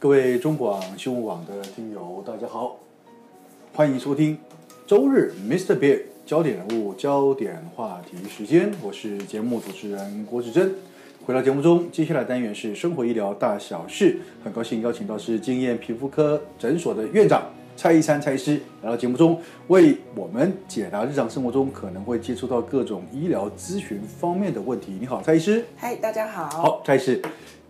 各位中广新闻网的听友，大家好，欢迎收听周日 Mr. Bear 焦点人物、焦点话题时间，我是节目主持人郭志珍。回到节目中，接下来单元是生活医疗大小事，很高兴邀请到是经验皮肤科诊所的院长蔡一山蔡医师来到节目中，为我们解答日常生活中可能会接触到各种医疗咨询方面的问题。你好，蔡医师。嗨，大家好。好，蔡医师。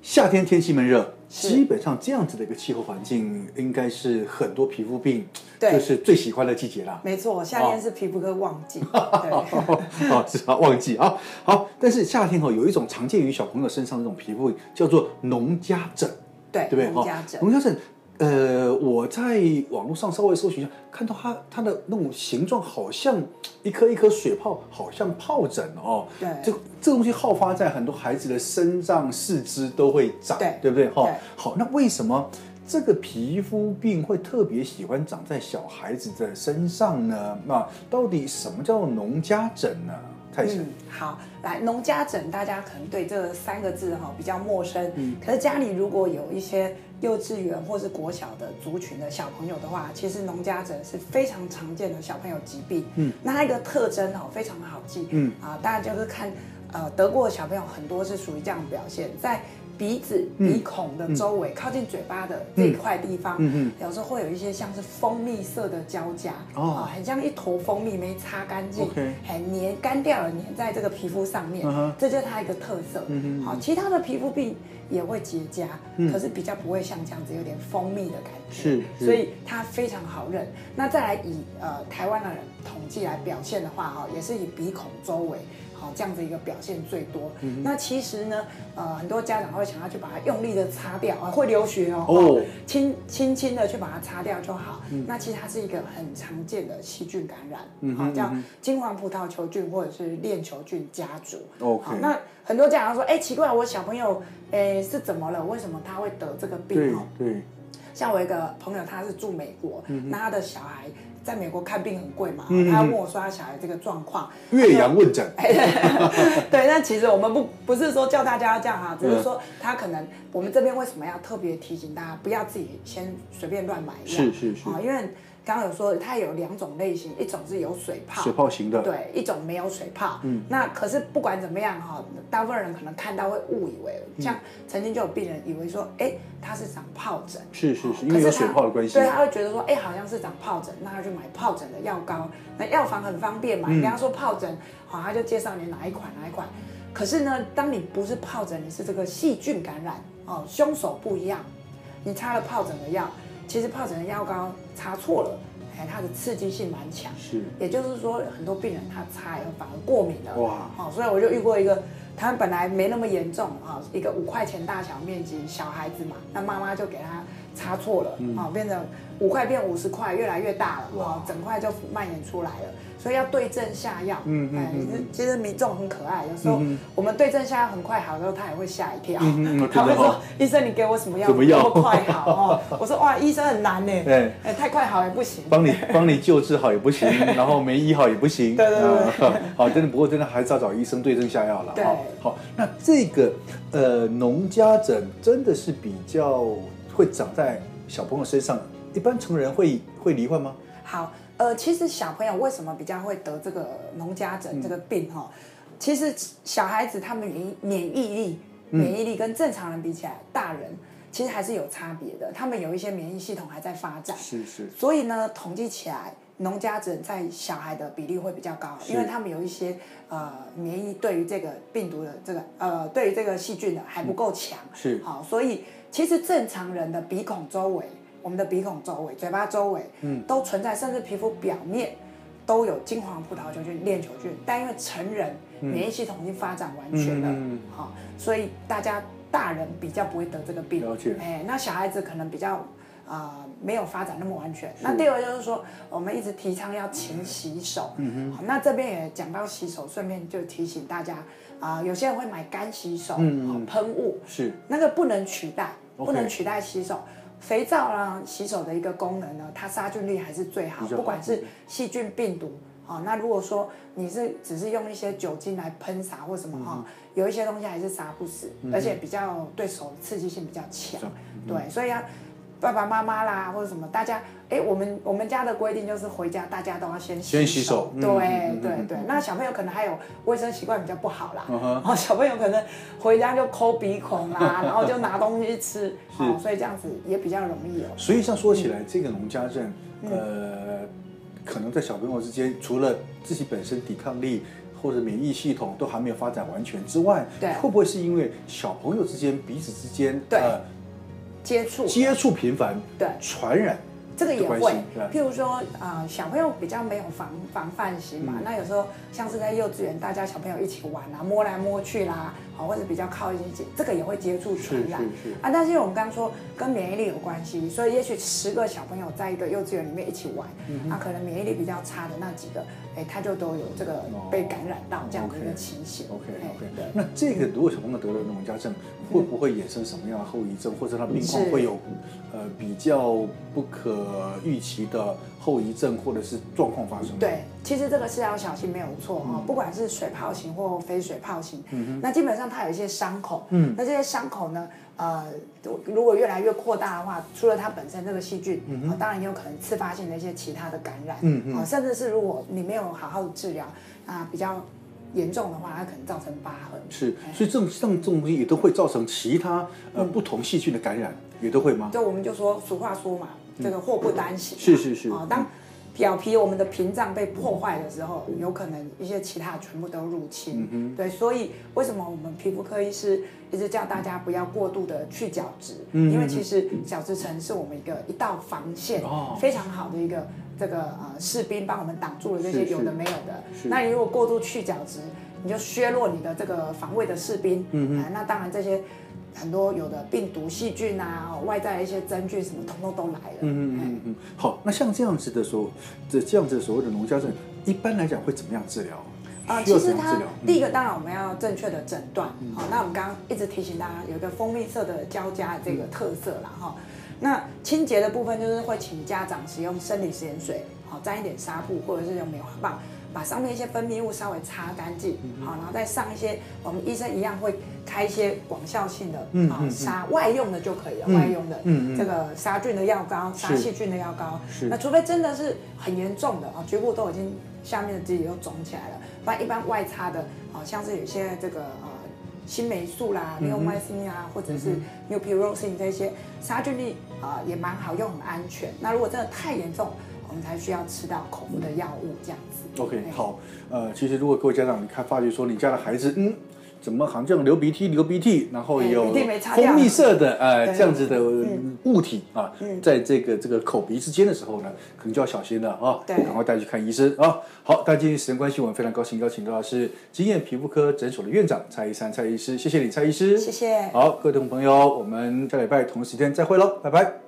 夏天天气闷热，基本上这样子的一个气候环境，应该是很多皮肤病就是最喜欢的季节啦。没错，夏天是皮肤科旺季。哦，是啊，旺季啊。好，但是夏天哦有一种常见于小朋友身上的这种皮肤病，叫做农家疹。对，对不对？农家疹。农家疹。呃，我在网络上稍微搜寻一下，看到它它的那种形状好像一颗一颗水泡，好像疱疹哦。对，这这东西好发在很多孩子的身上、四肢都会长，对，对不对？哈、对，好，那为什么这个皮肤病会特别喜欢长在小孩子的身上呢？那到底什么叫农家疹呢？嗯，好，来农家疹，大家可能对这三个字哈比较陌生。嗯，可是家里如果有一些幼稚园或是国小的族群的小朋友的话，其实农家疹是非常常见的小朋友疾病。嗯，那它一个特征哦非常的好记。嗯啊，大家就是看呃得过的小朋友很多是属于这样的表现，在。鼻子、鼻孔的周围，嗯、靠近嘴巴的这一块地方，嗯。嗯、有时候会有一些像是蜂蜜色的胶痂，哦、很像一坨蜂蜜没擦干净，很粘干掉了，粘在这个皮肤上面，嗯、这就是它一个特色。嗯、好，其他的皮肤病也会结痂，嗯、可是比较不会像这样子有点蜂蜜的感觉，是，是。所以它非常好认。那再来以呃台湾的人统计来表现的话，哈，也是以鼻孔周围。好，这样子一个表现最多。嗯、那其实呢，呃，很多家长会想要去把它用力的擦掉啊，会流血哦，哦轻轻轻的去把它擦掉就好。嗯、那其实它是一个很常见的细菌感染，嗯、好，叫金黄葡萄球菌或者是链球菌家族。Okay 好，那很多家长说，哎，奇怪，我小朋友，哎，是怎么了？为什么他会得这个病？对，对像我一个朋友，他是住美国，嗯、那他的小孩。在美国看病很贵嘛，嗯、他要问我说他小孩这个状况，岳阳问诊。对，那其实我们不不是说叫大家要这样哈，只是说他可能我们这边为什么要特别提醒大家不要自己先随便乱买药？是是是，因为。刚刚有说它有两种类型，一种是有水泡，水泡型的，对，一种没有水泡。嗯，那可是不管怎么样哈，大部分人可能看到会误以为，像曾经就有病人以为说，哎，他是长疱疹，是是是，因为有水泡的关系，对，他会觉得说，哎，好像是长疱疹，那他就买疱疹的药膏，那药房很方便嘛，你跟他说疱疹，好，他就介绍你哪一款哪一款。可是呢，当你不是疱疹，你是这个细菌感染哦，凶手不一样，你擦了疱疹的药。其实疱疹的药膏擦错了，哎，它的刺激性蛮强，是，也就是说很多病人他擦以后反而过敏了，哇，好，所以我就遇过一个，他本来没那么严重啊，一个五块钱大小面积小孩子嘛，那妈妈就给他擦错了，啊，变成五块变五十块，越来越大了，哇，整块就蔓延出来了。所以要对症下药，嗯嗯，其实民众很可爱，有时候我们对症下药很快好，之后他也会吓一跳，他会说：“医生，你给我什么药？怎么样快好？”哦，我说：“哇，医生很难呢，对，哎，太快好也不行，帮你帮你救治好也不行，然后没医好也不行，对对对，好，真的不过真的还是要找医生对症下药了，对，好，那这个呃农家诊真的是比较会长在小朋友身上，一般成人会会罹患吗？好。呃，其实小朋友为什么比较会得这个农家疹这个病哈？嗯、其实小孩子他们免免疫力免疫力跟正常人比起来，大人其实还是有差别的。他们有一些免疫系统还在发展，是是。所以呢，统计起来，农家子在小孩的比例会比较高，因为他们有一些呃免疫对于这个病毒的这个呃对于这个细菌的还不够强，是好。所以其实正常人的鼻孔周围。我们的鼻孔周围、嘴巴周围，嗯，都存在，甚至皮肤表面都有金黄葡萄球菌、链球菌。但因为成人免疫系统已经发展完全了，嗯，好，所以大家大人比较不会得这个病。了解。哎，那小孩子可能比较啊没有发展那么完全。那第二就是说，我们一直提倡要勤洗手。嗯哼。好，那这边也讲到洗手，顺便就提醒大家啊，有些人会买干洗手，嗯，喷雾是那个不能取代，不能取代洗手。肥皂呢，洗手的一个功能呢，它杀菌力还是最好，不管是细菌、病毒，哦，那如果说你是只是用一些酒精来喷洒或什么哈、嗯哦，有一些东西还是杀不死，嗯、而且比较对手刺激性比较强，嗯、对，所以要爸爸妈妈啦或者什么，大家，哎，我们我们家的规定就是回家大家都要先洗手，先洗手，对、嗯、对对。那小朋友可能还有卫生习惯比较不好啦，哦、嗯，小朋友可能回家就抠鼻孔啦，然后就拿东西吃，哦，所以这样子也比较容易哦。所以像说起来，嗯、这个农家症，呃。可能在小朋友之间，除了自己本身抵抗力或者免疫系统都还没有发展完全之外，对，会不会是因为小朋友之间彼此之间对、呃、接触接触频繁，对。传染？这个也会，譬如说，啊、呃，小朋友比较没有防防范心嘛，嗯、那有时候像是在幼稚园，大家小朋友一起玩啊，摸来摸去啦，好，或者比较靠近，这个也会接触传染啊。但是因为我们刚刚说跟免疫力有关系，所以也许十个小朋友在一个幼稚园里面一起玩，嗯、啊，可能免疫力比较差的那几个，哎，他就都有这个被感染到这样的一个情形。OK OK，, 那这个如果小朋友得了农家症，嗯、会不会衍生什么样的后遗症，或者他病况会有呃比较不可？呃，预期的后遗症或者是状况发生。对，其实这个是要小心，没有错哈。不管是水泡型或非水泡型，嗯，那基本上它有一些伤口，嗯，那这些伤口呢，呃，如果越来越扩大的话，除了它本身这个细菌，嗯，当然也有可能次发性的一些其他的感染，嗯嗯，甚至是如果你没有好好的治疗，啊，比较严重的话，它可能造成疤痕。是，所以这种像这种东西也都会造成其他呃不同细菌的感染，也都会吗？就我们就说俗话说嘛。这个祸不单行，是是是。啊，当表皮我们的屏障被破坏的时候，有可能一些其他全部都入侵。嗯、对，所以为什么我们皮肤科医师一直叫大家不要过度的去角质？嗯，因为其实角质层是我们一个一道防线，哦，非常好的一个这个呃士兵，帮我们挡住了这些有的没有的。那你如果过度去角质，你就削弱你的这个防卫的士兵。嗯、呃、那当然这些。很多有的病毒、细菌啊，外在的一些真菌什么，统统都来了。嗯嗯嗯嗯。好，那像这样子的说，这这样子所谓的农家症，一般来讲会怎么样治疗？啊，其实它第一个当然我们要正确的诊断。好，那我们刚刚一直提醒大家有一个蜂蜜色的交加这个特色啦哈。那清洁的部分就是会请家长使用生理食盐水，好沾一点纱布或者是用棉花棒。把上面一些分泌物稍微擦干净，好，然后再上一些我们医生一样会开一些广效性的啊杀外用的就可以了，外用的这个杀菌的药膏、杀细菌的药膏。那除非真的是很严重的啊，局部都已经下面的自己都肿起来了，不然一般外擦的，好像是有些这个呃新霉素啦、尼欧迈辛啊，或者是 mupirocin 这些杀菌力啊也蛮好用、很安全。那如果真的太严重，我们才需要吃到口服的药物这样子。OK，好，呃，其实如果各位家长你看发觉说你家的孩子，嗯，怎么好像流鼻涕流鼻涕，然后有蜂蜜色的呃这样子的物体啊，在这个这个口鼻之间的时候呢，可能就要小心了啊，对，赶快带去看医生啊。好，但今天时间关系，我们非常高兴邀请到的是经验皮肤科诊所的院长蔡医生蔡医师，谢谢你蔡医师，谢谢。好，各位听众朋友，我们下礼拜同时间再会喽，拜拜。